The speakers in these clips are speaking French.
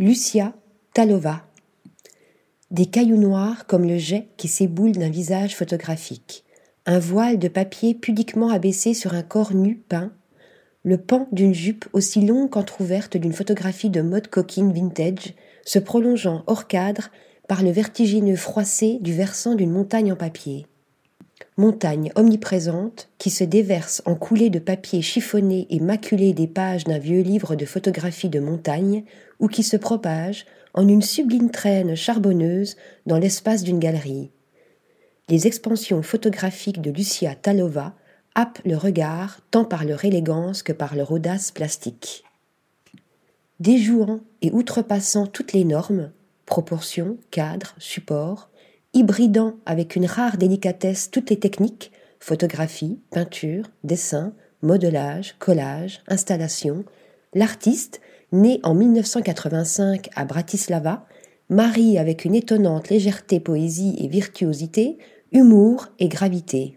Lucia Talova. Des cailloux noirs comme le jet qui s'éboule d'un visage photographique. Un voile de papier pudiquement abaissé sur un corps nu peint. Le pan d'une jupe aussi longue qu'entr'ouverte d'une photographie de mode coquine vintage, se prolongeant hors cadre par le vertigineux froissé du versant d'une montagne en papier montagne omniprésente qui se déverse en coulées de papier chiffonné et maculé des pages d'un vieux livre de photographie de montagne ou qui se propage en une sublime traîne charbonneuse dans l'espace d'une galerie. Les expansions photographiques de Lucia Talova happent le regard tant par leur élégance que par leur audace plastique. Déjouant et outrepassant toutes les normes, proportions, cadres, supports, hybridant avec une rare délicatesse toutes les techniques, photographie, peinture, dessin, modelage, collage, installation, l'artiste, né en 1985 à Bratislava, marie avec une étonnante légèreté poésie et virtuosité, humour et gravité.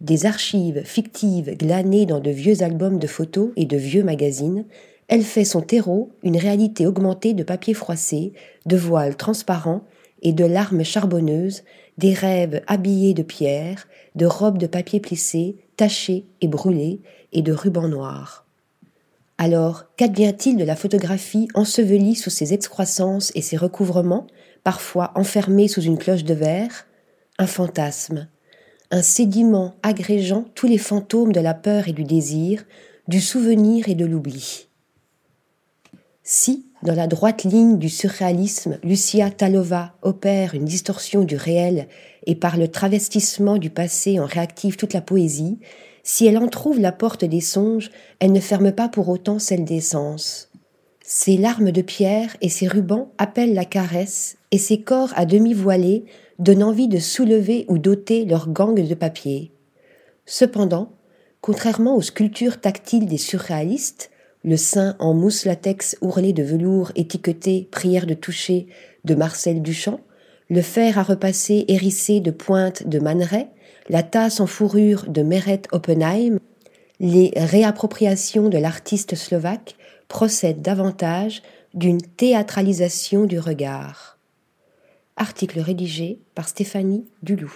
Des archives fictives glanées dans de vieux albums de photos et de vieux magazines, elle fait son terreau une réalité augmentée de papier froissé, de voiles transparents et de larmes charbonneuses, des rêves habillés de pierre, de robes de papier plissé, tachées et brûlées, et de rubans noirs. Alors, qu'advient-il de la photographie ensevelie sous ses excroissances et ses recouvrements, parfois enfermée sous une cloche de verre? Un fantasme, un sédiment agrégeant tous les fantômes de la peur et du désir, du souvenir et de l'oubli. Si, dans la droite ligne du surréalisme, Lucia Talova opère une distorsion du réel et par le travestissement du passé en réactive toute la poésie, si elle entr'ouvre la porte des songes, elle ne ferme pas pour autant celle des sens. Ses larmes de pierre et ses rubans appellent la caresse, et ses corps à demi voilés donnent envie de soulever ou d'ôter leurs gangs de papier. Cependant, contrairement aux sculptures tactiles des surréalistes, le sein en mousse latex ourlé de velours étiqueté prière de toucher de Marcel Duchamp, le fer à repasser hérissé de pointes de Man la tasse en fourrure de Meret Oppenheim, les réappropriations de l'artiste slovaque procèdent davantage d'une théâtralisation du regard. Article rédigé par Stéphanie Dulou.